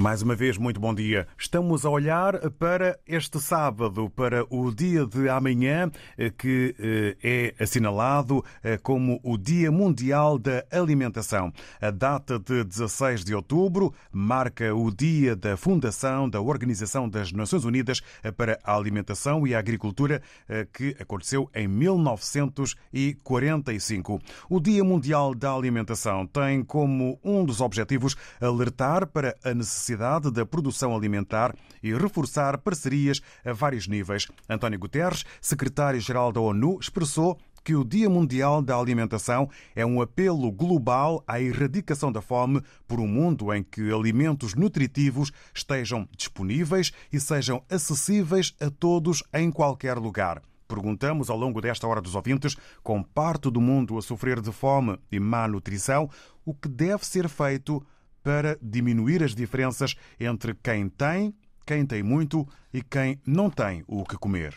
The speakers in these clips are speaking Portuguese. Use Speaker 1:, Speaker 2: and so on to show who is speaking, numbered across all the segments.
Speaker 1: Mais uma vez, muito bom dia. Estamos a olhar para este sábado, para o dia de amanhã, eh, que eh, é assinalado eh, como o Dia Mundial da Alimentação. A data de 16 de outubro marca o dia da fundação da Organização das Nações Unidas para a Alimentação e a Agricultura, que aconteceu em 1945. O Dia Mundial da Alimentação tem como um dos objetivos alertar para a necessidade da produção alimentar e reforçar parcerias a vários níveis. António Guterres, secretário-geral da ONU, expressou que o Dia Mundial da Alimentação é um apelo global à erradicação da fome por um mundo em que alimentos nutritivos estejam disponíveis e sejam acessíveis a todos em qualquer lugar. Perguntamos ao longo desta hora dos ouvintes, com parte do mundo a sofrer de fome e má nutrição, o que deve ser feito para diminuir as diferenças entre quem tem, quem tem muito e quem não tem o que comer.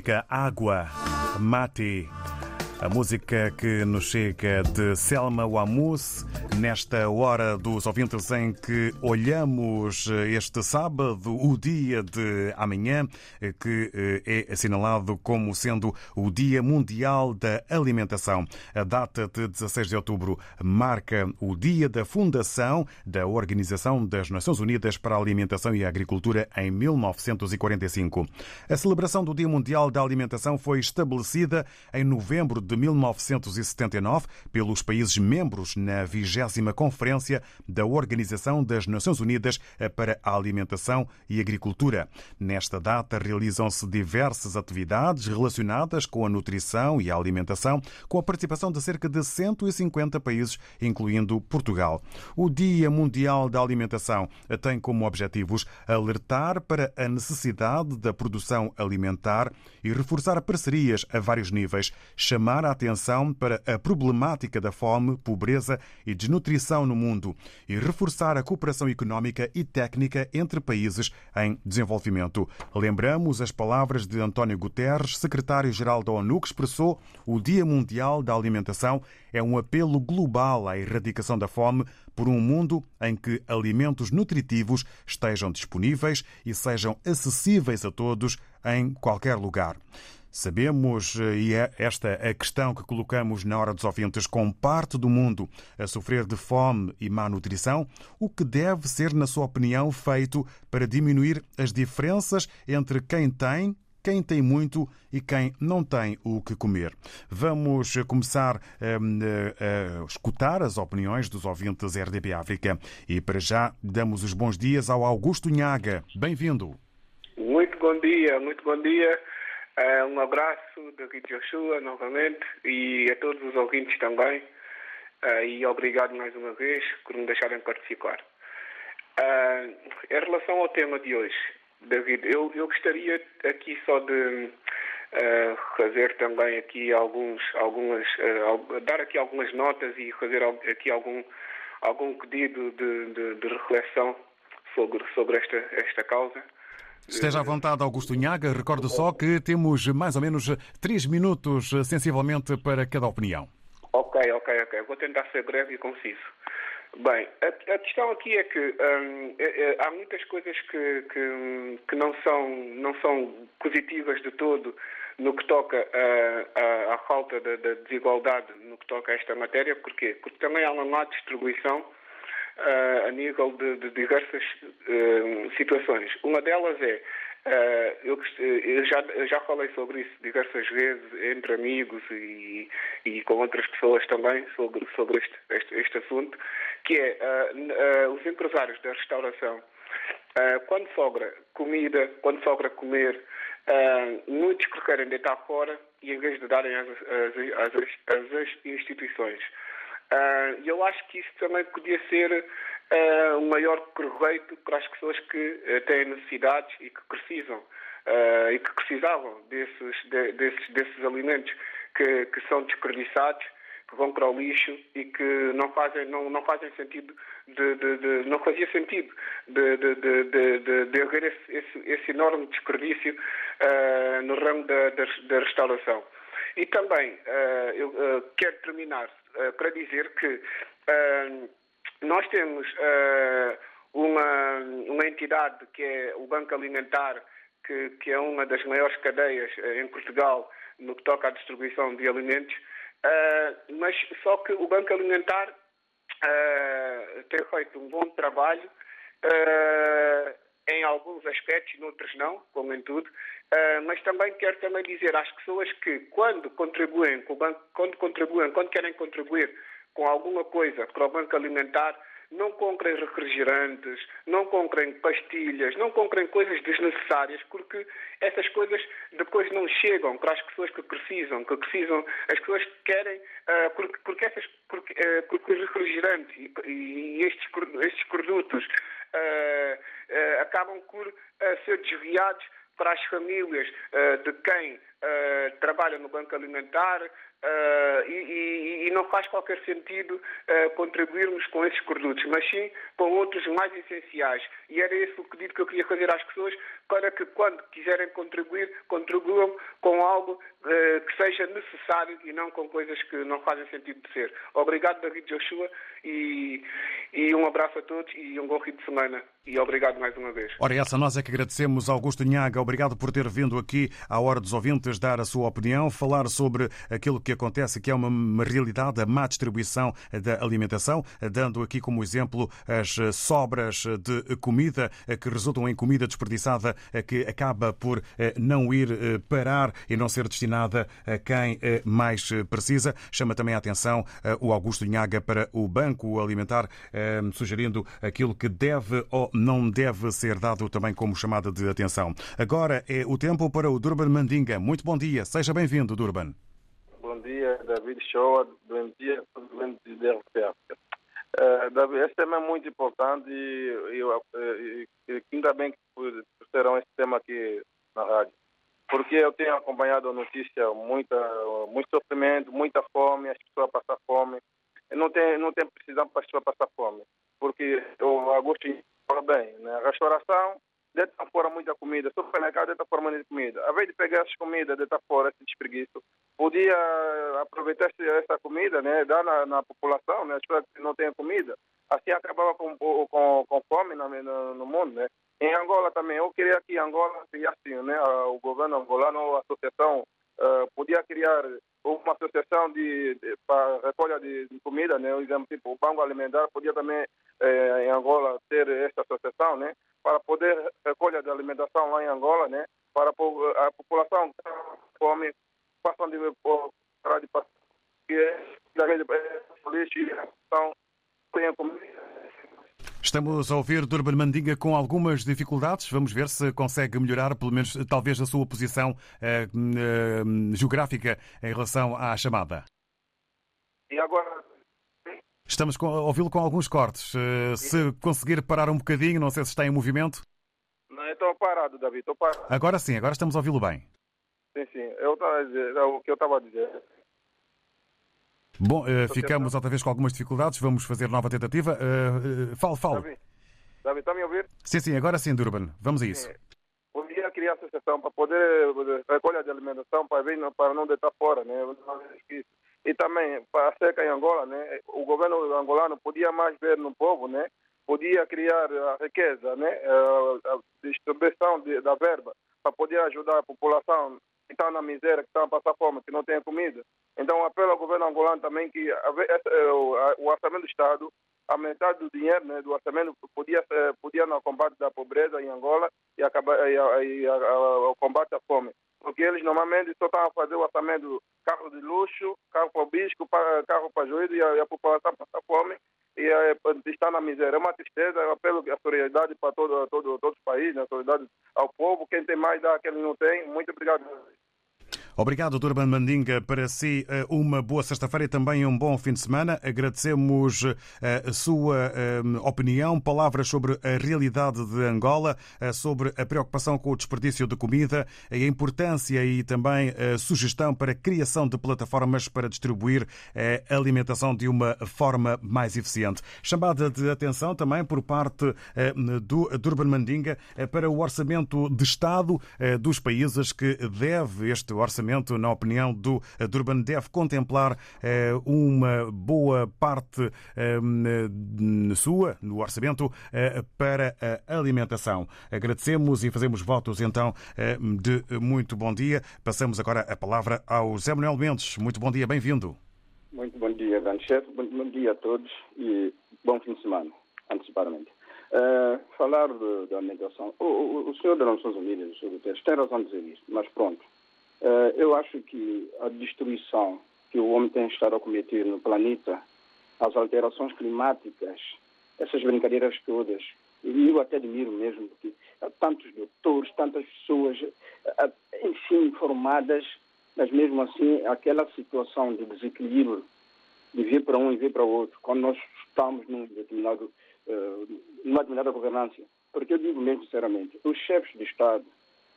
Speaker 1: significa água, mate.
Speaker 2: A música que nos chega de Selma Wamus, nesta hora dos ouvintes em que olhamos este sábado, o dia de amanhã, que é assinalado como sendo o Dia Mundial da Alimentação. A data de 16 de outubro marca o dia da fundação da Organização das Nações Unidas para a Alimentação e a Agricultura em 1945. A celebração do Dia Mundial da Alimentação foi estabelecida em novembro de 1979 pelos países membros na 20 Conferência da Organização das Nações Unidas para a Alimentação e Agricultura. Nesta data realizam-se diversas atividades relacionadas com a nutrição e a alimentação, com a participação de cerca de 150 países, incluindo Portugal. O Dia Mundial da Alimentação tem como objetivos alertar para a necessidade da produção alimentar e reforçar parcerias a vários níveis, chamar a atenção para a problemática da fome, pobreza e desnutrição no mundo e reforçar a cooperação económica e técnica entre países em desenvolvimento. Lembramos as palavras de António Guterres, secretário-geral da ONU, que expressou o Dia Mundial da Alimentação é um apelo global à erradicação da fome por um mundo em que alimentos nutritivos estejam disponíveis e sejam acessíveis a todos em qualquer lugar. Sabemos, e é esta a questão que colocamos na hora dos ouvintes, com parte do mundo a sofrer de fome e má nutrição, o que deve ser, na sua opinião, feito para diminuir as diferenças entre quem tem quem tem muito e quem não tem o que comer. Vamos começar a, escutar as opiniões dos ouvintes RDP África e para já damos os bons dias ao Augusto Nhaga. Bem-vindo.
Speaker 3: Muito bom dia, muito bom dia. Uh, um abraço daqui de Joshua novamente e a todos os ouvintes também. Uh, e obrigado mais uma vez por me deixarem participar. Uh, em relação ao tema de hoje, David, eu, eu gostaria aqui só de fazer também aqui alguns, algumas, dar aqui algumas notas e fazer aqui algum, algum pedido de, de, de reflexão sobre, sobre esta, esta causa.
Speaker 2: Esteja à vontade, Augusto Inhaga. Recordo só que temos mais ou menos três minutos, sensivelmente, para cada opinião.
Speaker 3: Ok, ok, ok. Vou tentar ser breve e conciso. Bem, a, a questão aqui é que hum, é, é, há muitas coisas que, que, que, não, são, não são positivas de todo no que toca à falta de, de, desigualdade no que toca a esta matéria. Porquê? Porque também há uma má distribuição uh, a nível de, de diversas uh, situações. Uma delas é Uh, eu, eu, já, eu, já, falei sobre isso diversas vezes entre amigos e, e com outras pessoas também sobre, sobre este, este, este assunto, que é os empresários da restauração, quando sobra comida, quando sobra comer, muitos preferem deitar fora e em vez de darem às, às instituições. E eu acho que isso também podia ser uh, um maior proveito para as pessoas que uh, têm necessidades e que precisam e que precisavam desses, de, desses, desses alimentos que, que são desperdiçados, que vão para o lixo e que não fazem, não, não fazem sentido de, de, de não fazia sentido de, de, de, de haver esse, esse, esse, enorme desperdício uh, no ramo da, da, da, restauração. E também uh, eu uh, quero terminar para dizer que nós temos uh, uma, uma entidade que é o Banco Alimentar, que, que é uma das maiores cadeias uh, em Portugal no que toca à distribuição de alimentos, uh, mas só que o Banco Alimentar tem feito um bom trabalho em alguns aspectos, noutros não, como em tudo, uh, mas também quero também dizer às pessoas que quando contribuem quando contribuem, quando querem contribuir com alguma coisa para o banco alimentar, não comprem refrigerantes, não comprem pastilhas, não comprem coisas desnecessárias, porque essas coisas depois não chegam para as pessoas que precisam, que precisam, as pessoas que querem, uh, porque, porque, essas, porque, uh, porque os refrigerantes e, e estes, estes produtos acabam por ser desviados para as famílias eh, de quem eh, trabalha no Banco Alimentar eh, e, e- e não faz qualquer sentido eh, contribuirmos com esses produtos, mas sim com outros mais essenciais. E era esse o pedido que eu queria fazer às pessoas para que, quando quiserem contribuir, contribuam com algo eh, que seja necessário e não com coisas que não fazem sentido de ser. Obrigado, David Joshua, e, e um abraço a todos e um bom fim de semana. E obrigado mais uma vez.
Speaker 2: Ora, essa nós é que agradecemos Augusto Nhaga. Obrigado por ter vindo aqui à Hora dos Ouvintes dar a sua opinião, falar sobre aquilo que acontece, que é uma, uma realidade, a má distribuição da alimentação, dando aqui como exemplo as sobras de comida eh, que resultam em comida desperdiçada eh, que acaba por eh, não ir eh, parar e não ser destinada a quem eh, mais eh, precisa. Chama também a atenção eh, o Augusto Nhaga para o Banco Alimentar, eh, sugerindo aquilo que deve ou não deve ser dado também como chamada de atenção. Agora é o tempo para o Durban Mandinga. Muito bom dia, seja bem-vindo, Durban.
Speaker 4: Dia, David Shoa. Bom dia, presidente da RPF. Uh, esse tema é muito importante e, eu, e, e ainda bem que terão esse tema aqui na rádio. Porque eu tenho acompanhado a notícia, muita, muito sofrimento, muita fome, as pessoas passam fome. Não tem, não tem precisão para as pessoas passar fome. Porque o Augusto fala bem, né? a restauração deitam fora muita comida, supermercado deita fora muita comida. Ao invés de pegar essas comidas, deitar fora esse desperdício, podia aproveitar essa comida, né, dar na, na população, né, as pessoas que não têm comida. Assim acabava com, com, com fome no, no, no mundo, né. Em Angola também, eu queria que Angola criasse, né, a- o governo angolano, a associação, eh, podia criar uma associação de, de para recolha de, de comida, né, por exemplo, tipo, o Banco Alimentar podia também eh, em Angola ter essa associação, né, para poder recolha de alimentação lá em Angola, né, para a população que fome passam de parar de passar que é lixo e então tenha comida.
Speaker 2: Estamos a ouvir Durban Mandinga com algumas dificuldades. Vamos ver se consegue melhorar, pelo menos talvez a sua posição eh, eh, geográfica em relação à chamada.
Speaker 4: E agora
Speaker 2: Estamos a ouvi-lo com alguns cortes. Eh, Se conseguir parar um bocadinho, não sei se está em movimento.
Speaker 4: não estou parado, David, estou parado.
Speaker 2: Agora sim, agora estamos a ouvi-lo bem.
Speaker 4: Sim, sim. Eu é o que eu estava a dizer.
Speaker 2: Bom, eh, ficamos outra vez com algumas dificuldades. Vamos fazer nova tentativa. Eh, eh, Fale, fale.
Speaker 4: David, está a me ouvir?
Speaker 2: Sim, sim, agora sim, Durban. Vamos a isso.
Speaker 4: Podia criar associação para poder recolha de alimentação para, vir, para não deitar fora, né? E também para a seca em Angola, né? O governo angolano podia mais ver no povo, né? Podia criar a riqueza, né? A distribuição de, da verba para poder ajudar a população que está na miséria, que está a passar fome, que não tem comida. Então, apelo ao governo angolano também que esse, eh, o o orçamento do Estado, a metade do dinheiro né, do orçamento podia, podia no combate da pobreza em Angola e, acabar, e, a- e a- a- o combate à fome. Porque eles normalmente só estão a fazer o orçamento carro de luxo, carro para o para- carro para juízo e a, e a população passa fome e eh, está na miséria. É uma tristeza, eu apelo à solidariedade para todo, todo, todos os países, a solidariedade ao povo. Quem tem mais dá, quem não tem. Muito obrigado.
Speaker 2: Obrigado, Durban Mandinga. Para si, eh, uma boa sexta-feira e também um bom fim de semana. Agradecemos eh, a sua eh, opinião, palavras sobre a realidade de Angola, sobre a preocupação com o desperdício de comida, a importância e também a sugestão para a criação de plataformas para distribuir a alimentação de uma forma mais eficiente. Chamada de atenção também por parte do Durban Mandinga para o orçamento de Estado dos países que deve este orçamento, na opinião do eh, Durban, deve contemplar eh, uma boa parte eh, sua no orçamento para a alimentação. Agradecemos e fazemos votos então de muito bom dia. Passamos agora a palavra ao Zé Manuel Mendes. Muito bom dia, bem-vindo.
Speaker 5: Muito bom dia, grande chefe. Bom, dia a todos e bom fim de semana, antecipadamente. Eh, falar da alimentação. O, o, o senhor das Nações Unidas, o senhor Guterres, tem razão de dizer isso, mas pronto. Eh, eu acho que a destruição que o homem tem estado a cometer no planeta, as alterações climáticas, essas brincadeiras todas, e eu até admiro mesmo, há tantos doutores, tantas pessoas, eh, enfim, informadas, mas mesmo assim, aquela situação de desequilíbrio de vir para um e vir para o outro, quando nós estamos num determinado, eh, numa determinada governança. Porque eu digo mesmo sinceramente, os chefes de Estado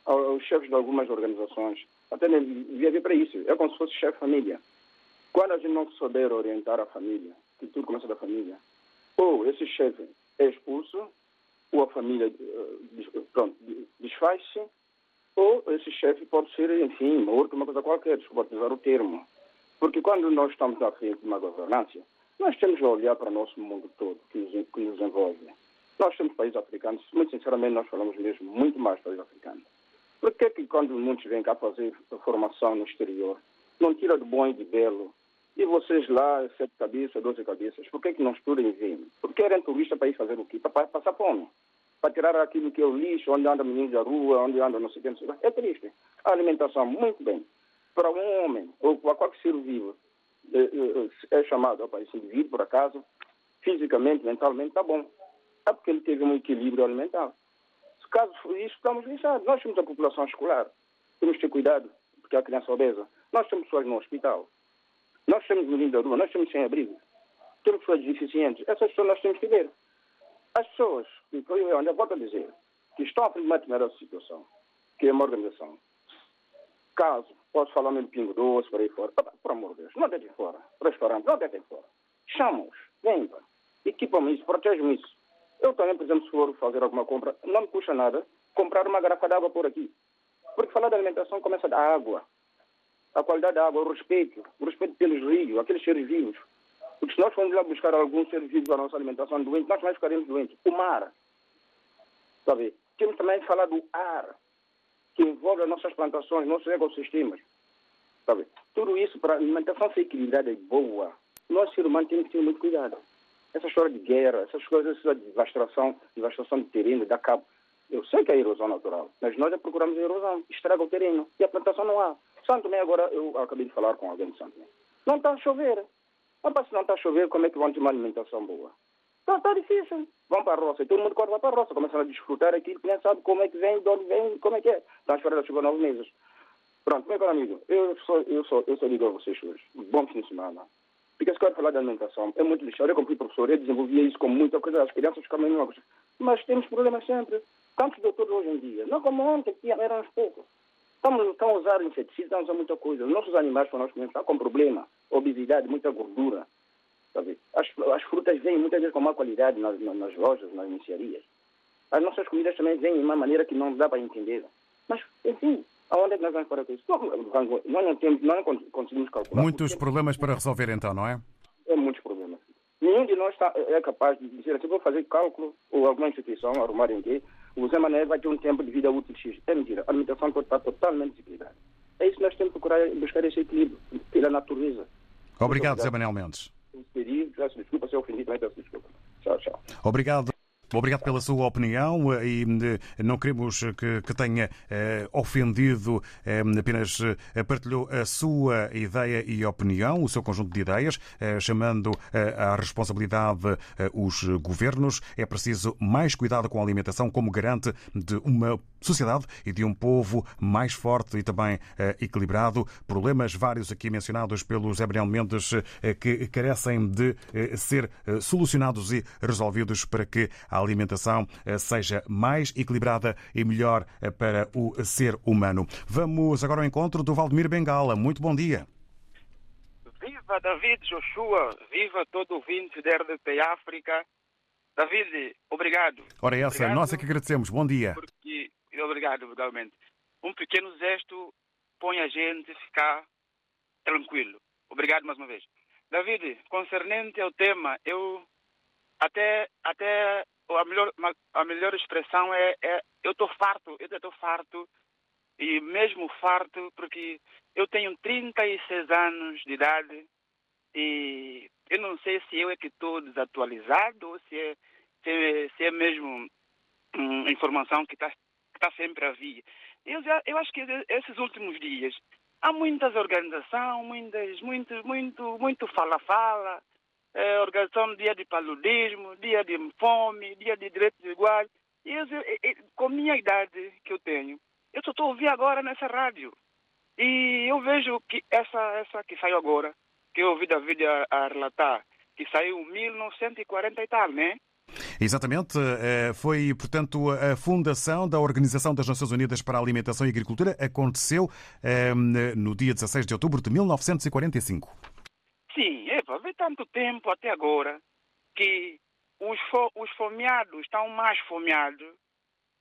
Speaker 5: aos chefes de algumas organizações, até devia vir para isso. É como se fosse chefe de família. Quando a gente não souber orientar a família, que tudo começa da família, ou esse chefe é expulso, ou a família eh, de- desfaz-se, ou esse chefe pode ser, enfim, morto, uma coisa qualquer, desculpa utilizar o termo. Porque quando nós estamos à frente de uma governança, nós temos que olhar para o nosso mundo todo que nos, que nos envolve. Nós temos países africanos, muito sinceramente, nós falamos mesmo muito mais países africanos. Por que, que quando muitos vêm cá fazer formação no exterior, não tira de bom e de belo? E vocês lá, sete cabeças, doze cabeças, por que, que não estudam e vêm? Porque querem turista para ir fazer o quê? Para pa- passar fome. Para tirar aquilo que é o lixo, onde andam meninos da rua, onde andam não sei o que, não sei o que. É triste. A alimentação, muito bem. Para um homem, ou para qualquer ser vivo, é, é, é chamado, opa, esse indivíduo, por acaso, fisicamente, mentalmente, está bom. É porque ele teve um equilíbrio alimentar. Caso isso, estamos lixados. Nós temos a população escolar. Temos que ter cuidado, porque há criança obesa. Nós temos pessoas no hospital. Nós temos meninos da rua, nós temos sem-abrigo. Temos pessoas deficientes. Essas pessoas nós temos que ver. As pessoas, que eu ainda volto a dizer, que estão a primeira determinada situação, que é uma organização, caso, posso falar mesmo pingo doce, por aí fora, por amor de Deus, não deitem fora. Restaurante, não deitem fora. Chama-os, vem, equipam-me isso, protejam isso. Eu também, por exemplo, se for fazer alguma compra, não me custa nada comprar uma garrafa de água por aqui. Porque falar de alimentação começa da água. A qualidade da água, o respeito, o respeito pelos rios, aqueles seres vivos. Porque se nós formos lá buscar algum ser vivo para a nossa alimentação doente, nós mais ficaremos doentes. O mar. Sabe? Temos também que falar do ar, que envolve as nossas plantações, nossos ecossistemas. Sabe? Tudo isso para a alimentação ser equilibrada e boa. Nós, ser humano, temos que ter muito cuidado. Essa história de guerra, essas coisas, essa devastação, devastação de terreno, da cabo. Eu sei que é erosão natural, mas nós já procuramos a erosão, estraga o terreno e a plantação não há. Santo Tomé, agora, eu acabei de falar com alguém de Santo Tomé. Não está a chover. Mas se não está a chover, como é que vão ter uma alimentação boa? Está tá difícil. Vão para a roça e todo mundo corre para a roça. Começam a desfrutar aquilo que nem sabe como é que vem, de onde vem, como é que é. Estão a esperar a chuva nove meses. Pronto, meu caro amigo, eu só, eu só, eu só digo a vocês hoje, bom fim de semana. Porque se quero falar de alimentação, é muito lixado. Eu, como fui professor, eu desenvolvia isso com muita coisa. As crianças ficavam novas. Mas temos problemas sempre. Tantos doutores hoje em dia. Não como ontem, que eram uns poucos. Estamos, estão a usar inseticidas, estão a usar muita coisa. Os nossos animais, para nós comermos, estão com problema. Obesidade, muita gordura. Sabe? As, as frutas vêm muitas vezes com má qualidade nas, nas, lojas, nas mercearias. As nossas comidas também vêm de uma maneira que não dá para entender. Mas, enfim, aonde é que nós vamos parar com isso? Nós não, temos, não conseguimos calcular.
Speaker 2: Muitos problemas para resolver então, não é?
Speaker 5: É muitos problemas. Nenhum de nós está, é capaz de dizer assim, vou fazer cálculo ou alguma instituição arrumar em que o Zé Mané vai ter um tempo de vida útil X. É mentira. A alimentação pode estar totalmente desequilibrada. É isso que nós temos que procurar buscar esse equilíbrio pela natureza.
Speaker 2: Obrigado, Zé Manuel Mendes.
Speaker 5: Desculpa se eu ofendi, também peço desculpa. Tchau, tchau.
Speaker 2: Obrigado. Obrigado pela sua opinião e eh, não queremos que, que tenha eh, ofendido, eh, apenas eh, partilhou a sua ideia e opinião, o seu conjunto de ideias, eh, chamando eh, à responsabilidade eh, os governos. É preciso mais cuidado com a alimentação como garante de uma sociedade e de um povo mais forte e também eh, equilibrado. Problemas vários aqui mencionados pelo Zé Manuel Mendes eh, que carecem de eh, ser eh, solucionados e resolvidos para que a alimentação eh, seja mais equilibrada e melhor eh, para o ser humano. Vamos agora ao encontro do Valdemir Bengala. Muito bom dia.
Speaker 6: Viva David Joshua, viva todo ouvinte da RDP África. David, obrigado.
Speaker 2: Ora, essa,
Speaker 6: obrigado
Speaker 2: nós é que agradecemos. Bom dia.
Speaker 6: Porque, obrigado, realmente. Um pequeno gesto põe a gente a ficar tranquilo. Obrigado mais uma vez. David, concernente ao tema, eu até, até a melhor, a melhor expressão é, é eu estou farto, eu estou farto e mesmo farto porque eu tenho 36 anos de idade e eu não sei se eu é que estou desatualizado ou se é, se é, se é mesmo hum, informação que está que tá sempre a vir. Eu, eu acho que esses últimos dias há muitas organizações, muitas, muito, muito, muito fala-fala, é, organização dia de paludismo, dia de fome, dia de direitos iguais. E eu, com a minha idade que eu tenho, eu só estou ouvir agora nessa rádio. E eu vejo que essa, essa que saiu agora, que eu ouvi David a, a relatar, que saiu em 1940 e tal, né?
Speaker 2: Exatamente. Eh, Foi, portanto, a fundação da Organização das Nações Unidas para a Alimentação e Agricultura aconteceu eh, no dia 16 de outubro de 1945.
Speaker 6: Sim, tanto tempo até agora que os, fo os fomeados estão mais fomeados,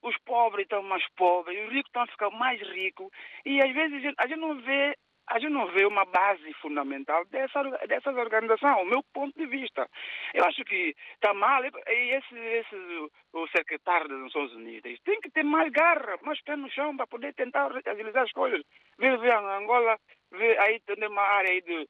Speaker 6: os pobres estão mais pobres, os ricos estão ficar mais ricos, e às vezes a gente, a gente não vê a gente não vê uma base fundamental dessa, dessas organizações, o meu ponto de vista. Eu acho que está mal, e esse, esse, o secretário das Nações Unidas tem que ter mais garra, mais pé no chão para poder tentar agilizar as coisas. Vê, vê Angola, vê aí tem uma área aí de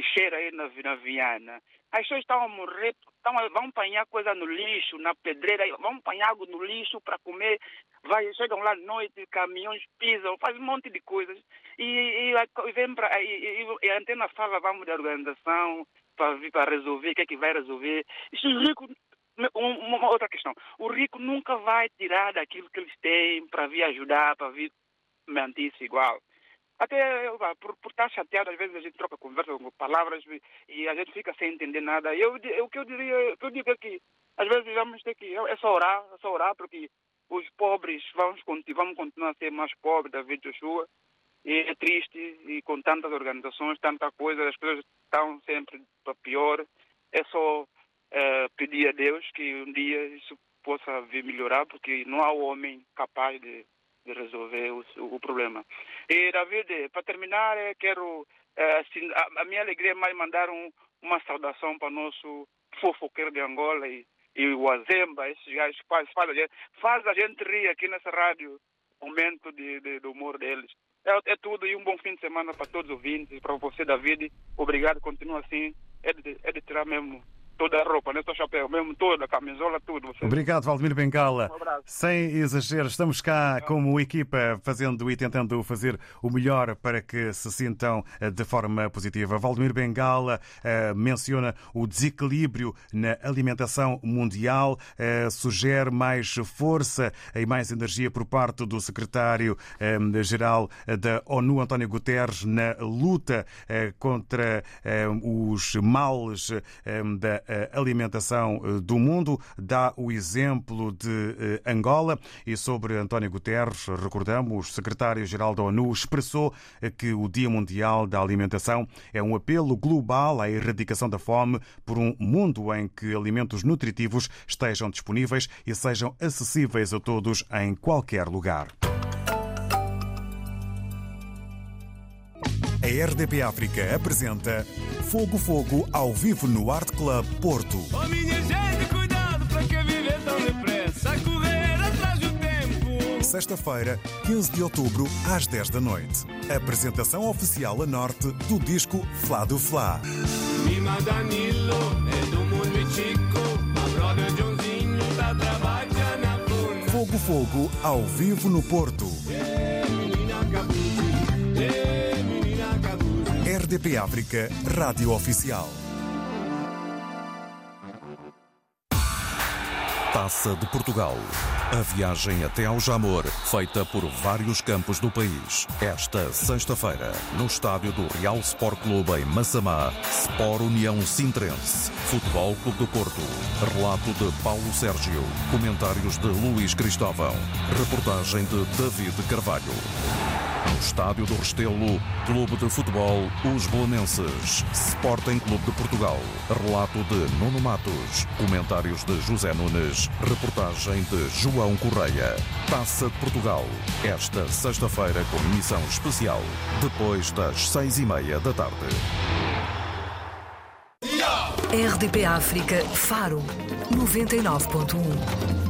Speaker 6: lixeira aí na, na Viana. As pessoas estão a morrer, estão a, vão apanhar coisa no lixo, na pedreira, vão apanhar água no lixo para comer. Vai, chegam lá à noite, caminhões pisam, faz um monte de coisas. E, e, e vem pra, e, e, a antena fala, vamos de organização para, para resolver, o que é que vai resolver. Isso uma, uma outra questão. O rico nunca vai tirar daquilo que eles têm para vir ajudar, para vir manter-se igual. Até por, por estar chateado, às vezes a gente troca conversa com palavras e a gente fica sem entender nada. Eu, eu, o que eu diria, o que eu digo é que às vezes vamos ter que, é só orar, é só orar, porque os pobres vamos, vamos continuar a ser mais pobres da vida Joshua. E é triste, e com tantas organizações, tanta coisa, as coisas estão sempre para pior. É só é, pedir a Deus que um dia isso possa vir melhorar, porque não há homem capaz de de resolver o, o, problema. E, David, para terminar, quero, assim, a, a, minha alegria é mais mandar um, uma saudação para o nosso fofoqueiro de Angola e, e o Azemba, esses gajos faz, faz, a gente, faz a gente rir aqui nessa rádio, momento de, de, do humor deles. É, é, tudo e um bom fim de semana para todos os ouvintes, para você, David. Obrigado, continua assim. É de, é de tirar mesmo toda a roupa, nem só chapéu, mesmo toda, a camisola, tudo.
Speaker 2: Obrigado, Valdemir Bengala. Um Sem exagero, estamos cá como equipa fazendo e tentando fazer o melhor para que se sintam eh, de forma positiva. Valdemir Bengala uh, menciona o desequilíbrio na alimentação mundial, uh, sugere mais força e mais energia por parte do secretário-geral da ONU, António Guterres, na luta contra os males da alimentação eh, do mundo. Dá o exemplo de eh, Angola e sobre António Guterres, recordamos, o secretário-geral da ONU expressou eh, que o Dia Mundial da Alimentação é um apelo global à erradicação da fome por um mundo em que alimentos nutritivos estejam disponíveis e sejam acessíveis a todos em qualquer lugar. A RDP África apresenta Fogo Fogo ao vivo no Art Club Porto.
Speaker 7: Oh minha gente, cuidado para que viver tão depressa, a correr atrás do tempo.
Speaker 2: Sexta-feira, 15 de outubro, às 10 da noite. Apresentação oficial a norte do disco Flá do Flá.
Speaker 7: Mima Danilo é do mundo e Chico, a brother Joãozinho tá trabalhando na.
Speaker 2: Fogo Fogo ao vivo no Porto. RDP África, Rádio Oficial. Taça de Portugal. A viagem até ao Jamor, feita por vários campos do país. Esta sexta-feira, no estádio do Real Sport Clube em Massamá, Sport União Sintrense, Futebol Clube do Porto. Relato de Paulo Sérgio. Comentários de Luís Cristóvão. Reportagem de David Carvalho. No Estádio do Restelo, Clube de Futebol Os Belenenses, Sporting Clube de Portugal. Relato de Nuno Matos. Comentários de José Nunes. Reportagem de João Correia. Taça de Portugal. Esta sexta-feira com emissão especial. Depois das seis e meia da tarde.
Speaker 8: RDP África Faro 99.1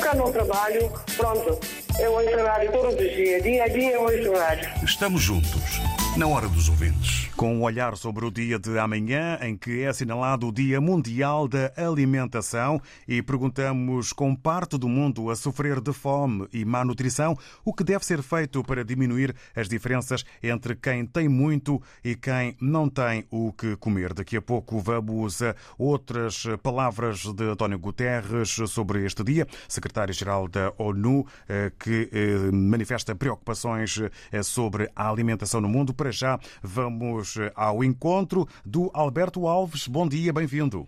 Speaker 9: Cá no trabalho, pronto. Eu ouço rádio todos os dias, dia a dia eu ouço rádio.
Speaker 10: Estamos juntos, na hora dos ouvintes.
Speaker 2: Com um olhar sobre o dia de amanhã, em que é assinalado o Dia Mundial da Alimentação, e perguntamos, com parte do mundo a sofrer de fome e má nutrição, o que deve ser feito para diminuir as diferenças entre quem tem muito e quem não tem o que comer. Daqui a pouco vamos a outras palavras de António Guterres sobre este dia, secretário-geral da ONU, eh, que eh, manifesta preocupações eh, sobre a alimentação no mundo. Para já, vamos Vamos ao encontro do Alberto Alves. Bom dia, bem-vindo.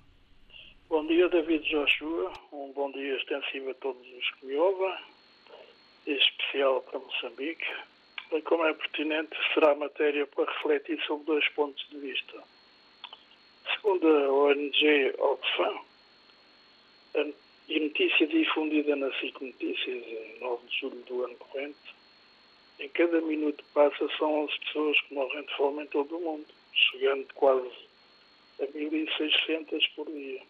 Speaker 11: Bom dia, David Joshua. Um bom dia extensivo a todos os que me ouvem, em especial para Moçambique. Como é pertinente, será matéria para refletir sobre dois pontos de vista. Segundo a ONG Oxfam, e notícia difundida na SIC Notícias em 9 de julho do ano corrente, em cada minuto que passa são 11 pessoas que morrem de fome em todo o mundo, chegando quase a 1.600 por dia.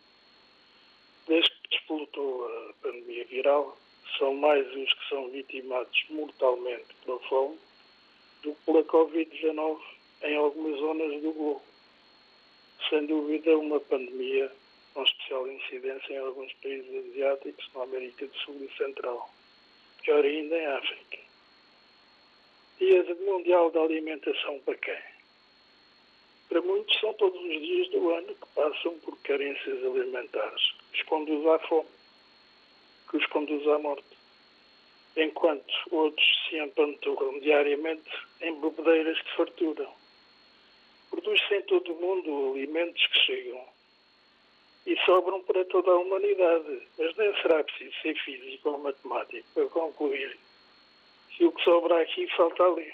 Speaker 11: Desde que despolutou a pandemia viral, são mais os que são vitimados mortalmente pela fome do que pela Covid-19 em algumas zonas do globo. Sem dúvida, uma pandemia com especial incidência em alguns países asiáticos, na América do Sul e Central. Pior ainda em África. Dia Mundial da Alimentação para quem? Para muitos são todos os dias do ano que passam por carências alimentares, que os conduz à fome, que os conduz à morte. Enquanto outros se empanturram diariamente em bebedeiras de fartura. Produz-se em todo o mundo alimentos que chegam e sobram para toda a humanidade. Mas nem será preciso ser físico ou matemático para concluir que o que sobra aqui falta ali.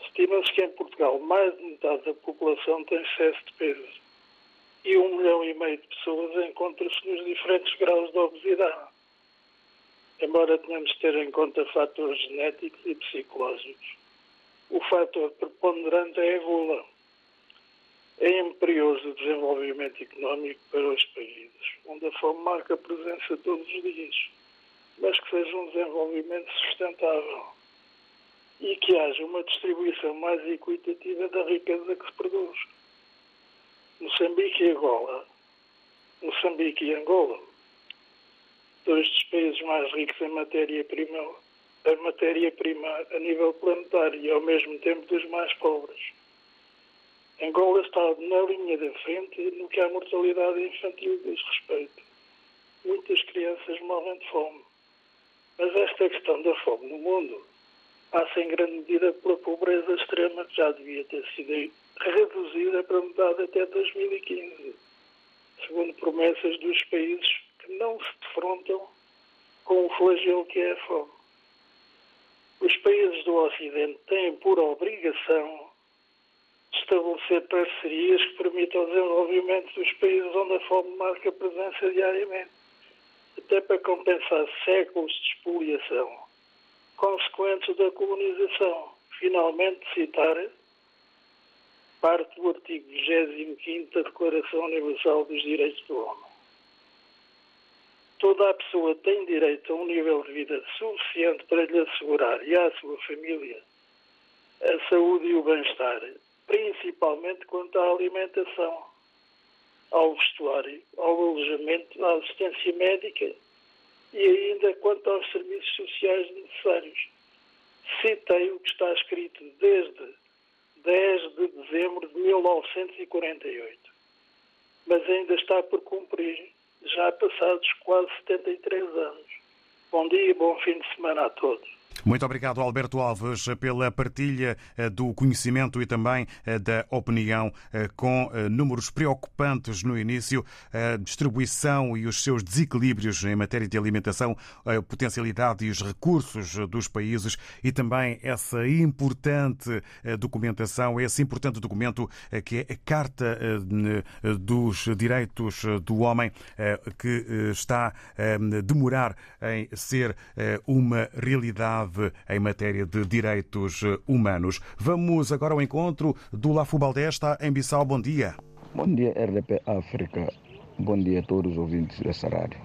Speaker 11: Estima-se que em Portugal mais de metade da população tem excesso de peso e um milhão e meio de pessoas encontram-se nos diferentes graus de obesidade. Embora tenhamos de ter em conta fatores genéticos e psicológicos, o fator preponderante é a gula é imperioso o desenvolvimento económico para os países, onde a fome marca presença todos os dias, mas que seja um desenvolvimento sustentável e que haja uma distribuição mais equitativa da riqueza que se produz. Moçambique e Angola, Moçambique e Angola, dois dos países mais ricos em matéria-prima, a matéria-prima a nível planetário e ao mesmo tempo dos mais pobres Angola está na linha da frente no que à mortalidade infantil diz respeito. Muitas crianças morrem de fome. Mas esta questão da fome no mundo passa em grande medida pela pobreza extrema que já devia ter sido reduzida para metade até 2015, segundo promessas dos países que não se defrontam com o flagelo que é a fome. Os países do Ocidente têm por obrigação estabelecer parcerias que permitam o desenvolvimento dos países onde a fome marca presença diariamente, até para compensar séculos de expoliação consequentes da colonização. Finalmente, citar parte do artigo 25 da Declaração Universal dos Direitos do Homem. Toda a pessoa tem direito a um nível de vida suficiente para lhe assegurar e à sua família a saúde e o bem-estar, principalmente quanto à alimentação, ao vestuário, ao alojamento, à assistência médica e ainda quanto aos serviços sociais necessários. Citei o que está escrito desde 10 de dezembro de 1948, mas ainda está por cumprir, já passados quase 73 anos. Bom dia e bom fim de semana a todos.
Speaker 2: Muito obrigado, Alberto Alves, pela partilha eh, do conhecimento e também eh, da opinião eh, com números preocupantes no início, a distribuição e os seus desequilíbrios em matéria de alimentação, a potencialidade e os recursos dos países e também essa importante documentação, esse importante documento que é a Carta dos Direitos do Homem, que está a demorar em ser uma realidade em matéria de direitos humanos. Vamos agora ao encontro do Lafu Baldesta em Bissau. Bom dia.
Speaker 12: Bom dia, RDP África. Bom dia a todos os ouvintes dessa rádio.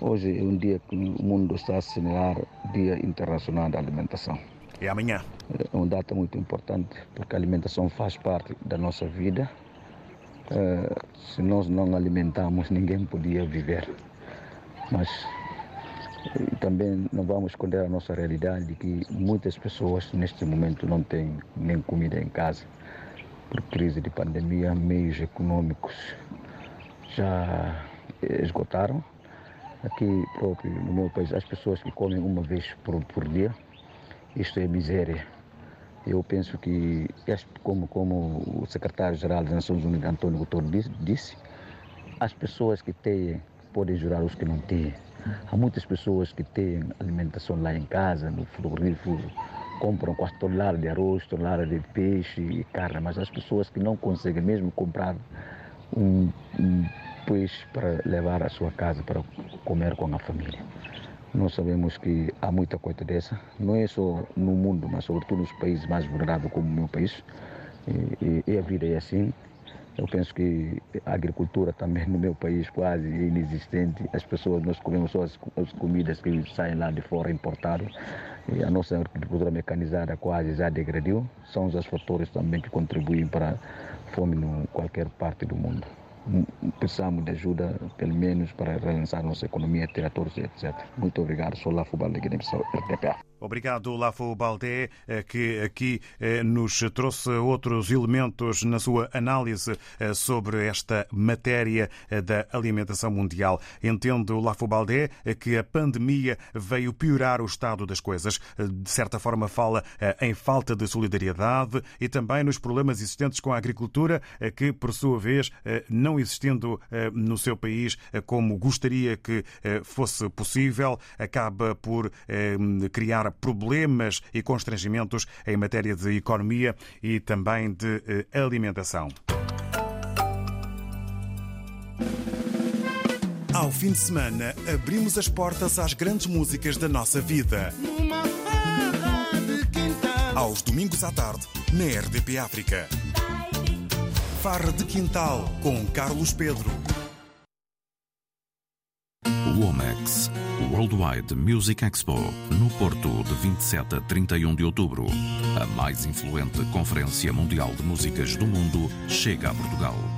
Speaker 12: Hoje é um dia que o mundo está a assinalar Dia Internacional da Alimentação.
Speaker 2: É amanhã.
Speaker 12: É uma data muito importante porque a alimentação faz parte da nossa vida. Eh, se nós não alimentamos, ninguém podia viver. Mas e também não vamos esconder a nossa realidade de que muitas pessoas neste momento não têm nem comida em casa por crise de pandemia, meios econômicos já esgotaram. Aqui próprio no meu país, as pessoas que comem uma vez por, por dia, isto é miséria. Eu penso que, como, como o secretário-geral das Nações Unidas, Antônio Guterres, disse, as pessoas que têm podem jurar os que não têm. Há muitas pessoas que têm alimentação lá em casa, no frigorífico, compram quase tonelada de arroz, tonelada de peixe e carne, mas as pessoas que não conseguem mesmo comprar um, um peixe para levar à sua casa para comer com a família. Nós sabemos que há muita coisa dessa, não é só no mundo, mas sobretudo nos países mais vulneráveis como o meu país. E, e, e a vida é assim. Eu penso que a agricultura também no meu país quase é inexistente. As pessoas, nós comemos só as, as comidas que saem lá de fora importadas. E a nossa agricultura mecanizada quase já degradou. São os fatores também que contribuem para a fome em qualquer parte do mundo. Precisamos de ajuda, pelo menos, para relançar nossa economia, ter atores, etc. Muito obrigado. Sou Lafo Balde, RTPA.
Speaker 2: Obrigado, Lafo Baldé, eh, que aqui eh, nos trouxe outros elementos na sua análise eh, sobre esta matéria da alimentação mundial. Entendo, Lafo Baldé, que a pandemia veio piorar o estado das coisas. De certa forma, fala em falta de solidariedade e também nos problemas existentes com a agricultura, que, por sua vez, não existindo no seu país como gostaria que fosse possível, acaba por criar problemas e constrangimentos em matéria de economia e também de alimentação. Ao fim de semana, abrimos as portas às grandes músicas da nossa vida. Aos domingos à tarde, na RDP África. Farra de Quintal, com Carlos Pedro.
Speaker 13: Womex, Worldwide Music Expo, no Porto, de 27 a 31 de outubro. A mais influente conferência mundial de músicas do mundo chega a Portugal.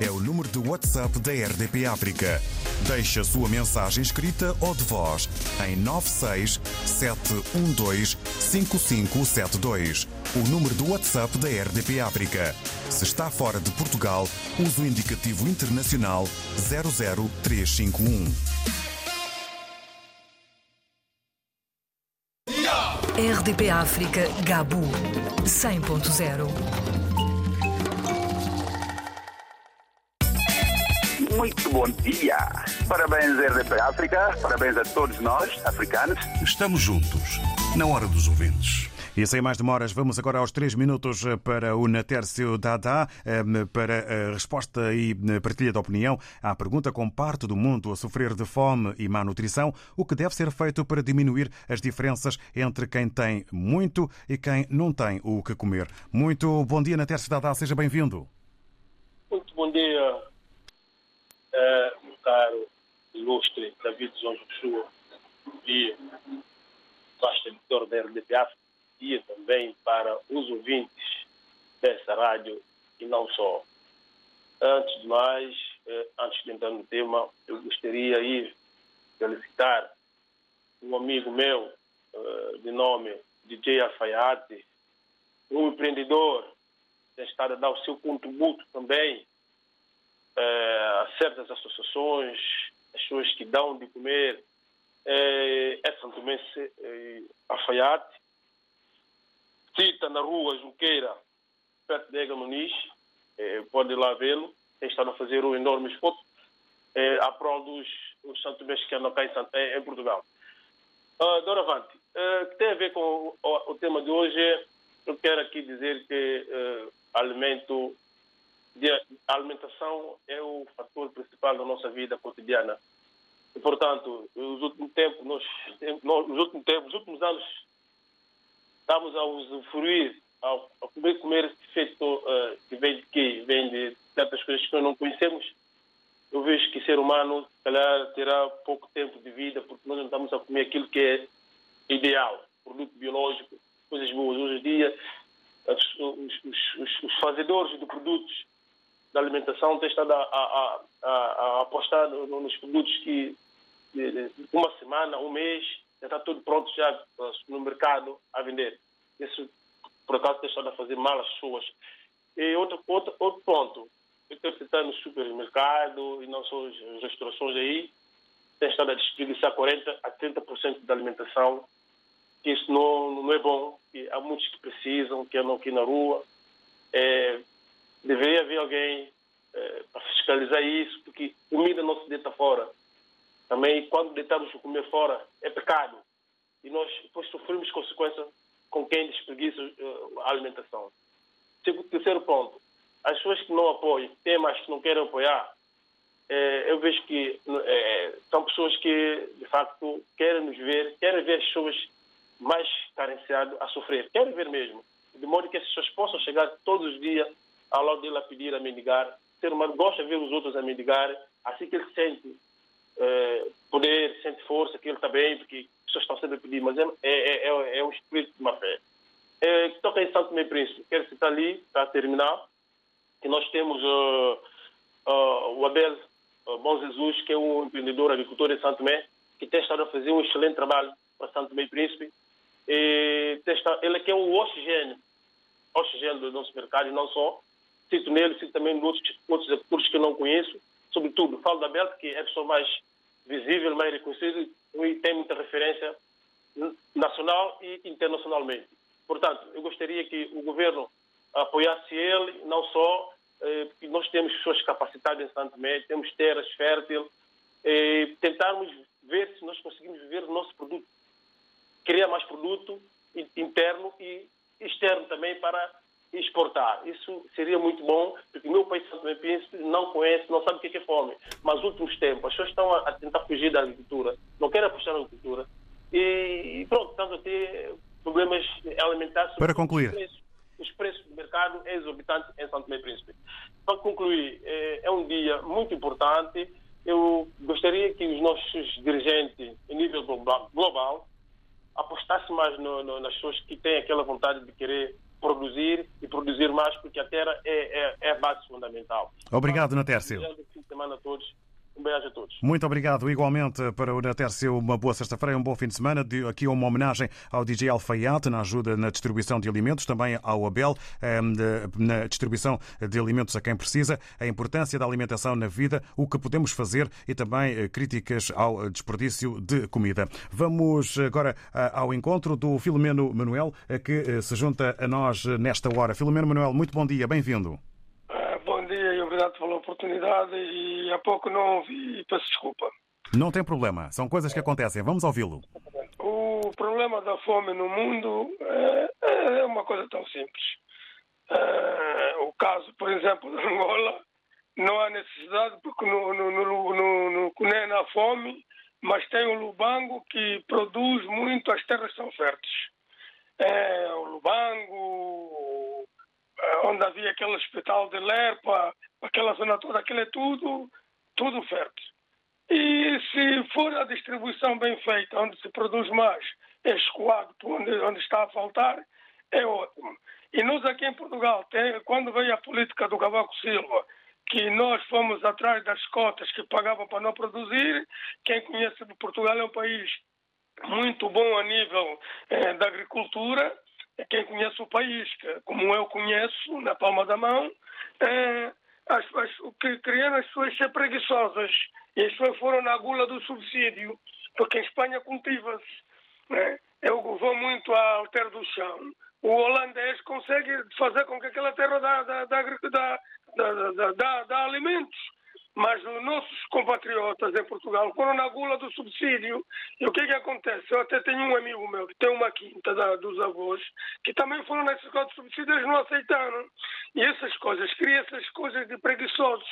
Speaker 2: é o número de WhatsApp da RDP África. Deixe a sua mensagem escrita ou de voz em 967125572. O número do WhatsApp da RDP África. Se está fora de Portugal, use o indicativo internacional 00351.
Speaker 8: RDP África Gabu 100.0
Speaker 14: Muito bom dia. Parabéns, RDP África. Parabéns a todos nós, africanos.
Speaker 10: Estamos juntos, na hora dos ouvintes.
Speaker 2: E sem mais demoras, vamos agora aos três minutos para o Natércio Dada, para a resposta e partilha de opinião à pergunta com parte do mundo a sofrer de fome e má nutrição, o que deve ser feito para diminuir as diferenças entre quem tem muito e quem não tem o que comer. Muito bom dia, Natércio Dada, seja bem-vindo.
Speaker 15: Muito bom dia, eh, meu caro ilustre David Joshua e vasto editor da RDP África dia também para os ouvintes dessa rádio e não só. Antes de mais, eh, antes de entrar no tema, eu gostaria de felicitar um amigo meu eh, de nome DJ Afayate, um empreendedor que estado a dar o seu contributo também eh, a certas associações, as pessoas que dão de comer, é, é São Tomé eh, Afaiate, cita na rua Junqueira, perto de Ega Muniz, eh, pode ir lá vê-lo, tem estado a fazer um enorme esforço eh, à prol dos, dos Santo Mexicanos cá em, Sant- em, Portugal. Uh, Doravante, uh, que tem a ver com o, o- o tema de hoje, eu quero aqui dizer que uh, alimento, a alimentação é o fator principal da nossa vida cotidiana. E, portanto, nos últimos tempos, nos últimos tempos, nos últimos anos, estamos a usufruir, a, a comer, comer feito eh, que vem de quê? Vem de certas coisas que nós não conhecemos. Eu vejo que ser humano, se calhar, terá pouco tempo de vida porque nós não estamos a comer aquilo que é ideal, produto biológico, coisas boas. Hoje em dia, os- os- os- os fazedores de produtos da alimentação têm estado a, a- a- a- apostar no- nos produtos que uma semana, um mês, já está tudo pronto já eh, no mercado a vender. Isso, por acaso, tem estado a fazer mal às pessoas. E outro, outro, outro ponto, eu quero citar no supermercado e não só as restaurações aí, tem estado a desperdiçar 40% a 30% da alimentação, que isso não, não é bom, que há muitos que precisam, que andam aqui na rua. É, deveria haver alguém é, para fiscalizar isso, porque comida não se deita fora. Também, quando deitamos o comer fora, é pecado. E nós depois sofremos consequências com quem desperdiça eh, a alimentação. Terceiro ponto, as pessoas que não apoiam, temas que não querem apoiar, eh, eu vejo que são pessoas que, de facto, querem nos ver, querem ver as pessoas mais carenciadas a sofrer, querem ver mesmo. De modo que as pessoas possam chegar todos os dias ao lado dele a pedir, a mendigar. O ser humano gosta de ver os outros a mendigar, assim que ele sente eh, poder, sente força, que ele está bem, porque as pessoas estão sempre a pedir, mas é, é, é, é um espírito de uma fé. É, toca em Santo e Príncipe, quero citar ali, para terminar, que nós temos eh, eh, o Abel Bom Jesus, que é um empreendedor agricultor em Santo Tomé, que tem estado a fazer um excelente trabalho para Santo e Príncipe. E ele é que é o oxigênio, oxigênio do nosso mercado, e não só. Cito nele, cito também outros, outros agricultores que eu não conheço. Sobretudo, falo da Abel, que é a pessoa mais visível, mais reconhecida e tem muita referência nacional e internacionalmente. Portanto, eu gostaria que o governo apoiasse ele, não só, eh, nós temos pessoas capacitadas em Santo temos terras férteis, e tentarmos ver se nós conseguimos viver o nosso produto. Criar mais produto in- interno e externo também para exportar. Isso seria muito bom, porque o meu país, Santo Tomé e Príncipe, não conhece, não sabe o que é é fome. Mas nos últimos tempos, as pessoas estão a, tentar fugir da agricultura, não querem apostar na agricultura. E, e pronto, estamos a ter problemas alimentares.
Speaker 2: Para concluir.
Speaker 15: Os preços, os preços do mercado é exorbitante em Santo Tomé e Príncipe. Para concluir, eh, é um dia muito importante. Eu gostaria que os nossos dirigentes, em nível globa- global, apostassem mais no- no- nas pessoas que têm aquela vontade de querer produzir e produzir mais, porque a terra é, é, é a base fundamental.
Speaker 2: Obrigado, Natércio.
Speaker 15: Fim de semana a todos. Um beijo a todos.
Speaker 2: Muito obrigado. Igualmente para o Natércio, uma boa sexta-feira e um bom fim de semana. Aqui uma homenagem ao DJ Alfaiate na ajuda na distribuição de alimentos, também ao Abel eh, de- na distribuição de alimentos a quem precisa, a importância da alimentação na vida, o que podemos fazer e também eh, críticas ao desperdício de comida. Vamos agora ao encontro do Filomeno Manuel, eh, que eh, se junta a nós nesta hora. Filomeno Manuel, muito bom dia, bem-vindo.
Speaker 16: Ah, Bom dia e obrigado pela oportunidade. E há pouco não ouvi e peço desculpa.
Speaker 2: Não tem problema, são coisas que acontecem. Vamos ouvi-lo.
Speaker 16: O problema da fome no mundo é, é uma coisa tão simples. Ah, o caso, por exemplo, de Angola, não há necessidade porque no, no, no, no, no Cunê não há fome, mas tem o Lubango que produz muito, as terras são férteis. É, o Lubango, eh, onde havia aquele hospital de Lerpa, aquela zona toda, aquilo é tudo, tudo fértil. E se for a distribuição bem feita, onde se produz mais, é escoado onde, onde está a faltar, é ótimo. E nós aqui em Portugal, tem- quando veio a política do Cavaco Silva, que nós fomos atrás das cotas que pagavam para não produzir, quem conhece Portugal é um país muito bom a nível eh, da agricultura, é quem conhece o país, que, como eu conheço, na palma da mão, eh, as, as, que criaram as pessoas ser preguiçosas. E as pessoas foram na gula do subsídio, porque em Espanha cultiva-se. Né? Eu vou muito à alter do chão. O holandês consegue fazer com que aquela terra dá, dá, dá, dá, dá alimentos. Mas os nossos compatriotas em Portugal foram na gula do subsídio. E o que que acontece? Eu até tenho um amigo meu que tem uma quinta da, dos avós, que também foram nessas coisas de subsídio eles não aceitaram. E essas coisas, criam essas coisas de preguiçosos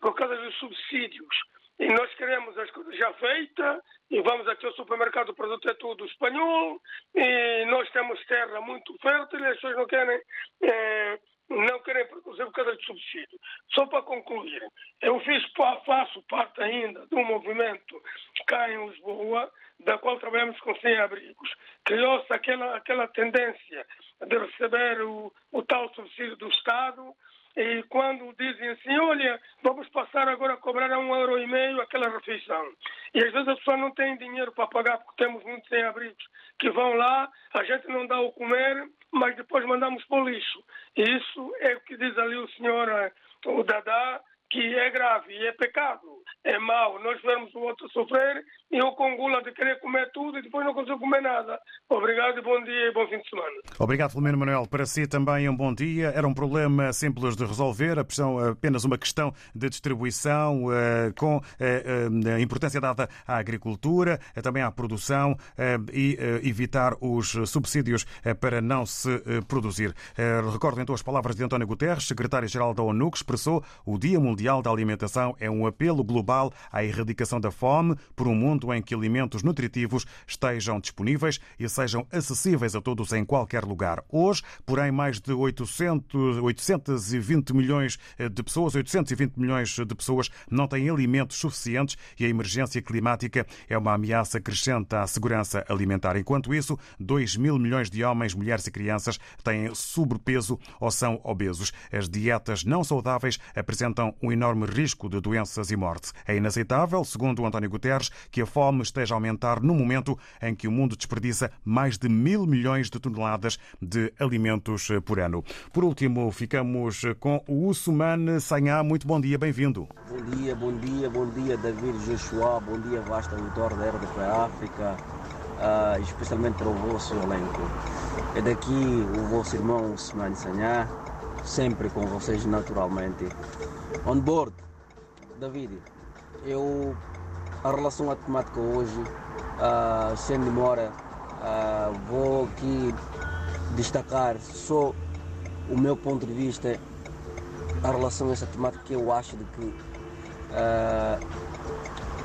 Speaker 16: por causa dos subsídios. E nós queremos as coisas já feitas, e vamos aqui ao supermercado, o produto é tudo espanhol, e nós temos terra muito fértil, e as pessoas não querem eh, não querem produzir por causa de subsídio. Só para concluir, eu fiz, faço parte ainda de um movimento cá em Lisboa, da qual trabalhamos com sem-abrigos. Criou-se aquela, aquela tendência de receber o, o tal subsídio do Estado e quando dizem assim, olha, vamos passar agora a cobrar a um euro e meio aquela refeição. E às vezes as pessoas não têm dinheiro para pagar porque temos muitos sem-abrigos que vão lá, a gente não dá o comer, mas depois mandamos para o lixo. E isso é o que diz ali o senhor, eh, o Dadá, que é grave e é pecado, é mau. Nós vermos o outro sofrer e eu com gula de querer comer tudo e depois não consigo comer nada. Obrigado e bom dia e bom fim de semana.
Speaker 2: Obrigado, Filomeno Manuel. Para si também um bom dia. Era um problema simples de resolver, apenas uma questão de distribuição, eh, com eh, eh, a importância dada à agricultura, também à produção e evitar os subsídios para não se produzir. Recordo então as palavras de António Guterres, secretário-geral da ONU, que expressou o Dia Mundial da Alimentação é um apelo global à erradicação da fome por um mundo em que alimentos nutritivos estejam disponíveis e sejam acessíveis a todos em qualquer lugar. Hoje, porém, mais de 800, 820 milhões de pessoas, 820 milhões de pessoas não têm alimentos suficientes e a emergência climática é uma ameaça crescente à segurança alimentar. Enquanto isso, 2 mil milhões de homens, mulheres e crianças têm sobrepeso ou são obesos. As dietas não saudáveis apresentam um enorme risco de doenças e morte. É inaceitável, segundo António Guterres, que a fome esteja a aumentar no momento em que o mundo desperdiça mais de mil milhões de toneladas de alimentos por ano. Por último, ficamos com o Ussuman Sanhá. Muito bom dia, bem-vindo.
Speaker 17: Bom dia, bom dia, bom dia, David Joshua, bom dia, vasta auditório da RDP África, ah, especialmente para o vosso elenco. É daqui o vosso irmão Usman Sanhá, sempre com vocês naturalmente. On board, David, eu, a relação à temática hoje, ah, sem demora, ah, vou aqui destacar só o meu ponto de vista a relação a essa temática que eu acho de que ah,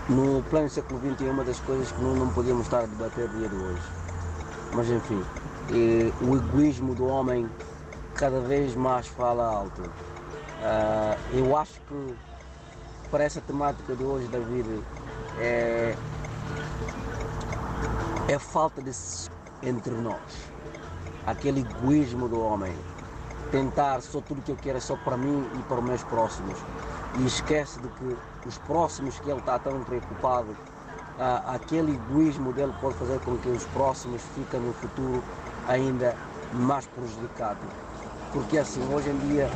Speaker 17: no plano século XXI é uma das coisas que não, não podemos estar a debater no dia de hoje. Mas enfim, o egoísmo do homem cada vez mais fala alto. Ah, eu acho que para essa temática de hoje, David, é, é falta de entre nós. Aquele egoísmo do homem. Tentar só tudo que eu quero é só para mim e para os meus próximos. E esquece de que os próximos que ele está tão preocupado, ah, aquele egoísmo dele pode fazer com que os próximos fiquem no futuro ainda mais prejudicados. Porque assim, hoje em dia,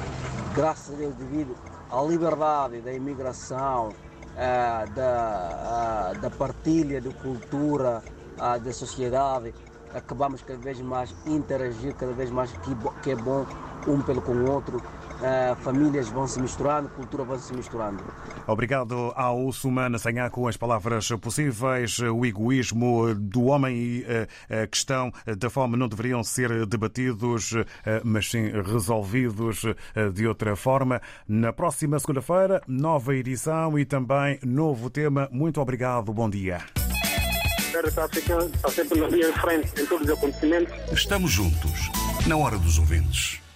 Speaker 17: graças a Deus, devido à liberdade da imigração, ah, da, ah, da partilha de cultura, ah, da sociedade, acabamos cada vez mais interagir, cada vez mais que é bom um pelo com o outro. Ah, famílias vão se misturando, cultura vai se misturando.
Speaker 2: Obrigado ao Sumana Sanhá com as palavras possíveis. O egoísmo do homem e eh, a questão da fome não deveriam ser debatidos, eh, mas sim resolvidos de outra forma. Na próxima segunda-feira, nova edição e também novo tema. Muito obrigado. Bom dia.
Speaker 18: A RDP África está sempre na linha de frente em todos os acontecimentos.
Speaker 10: Estamos juntos, na hora dos ouvintes.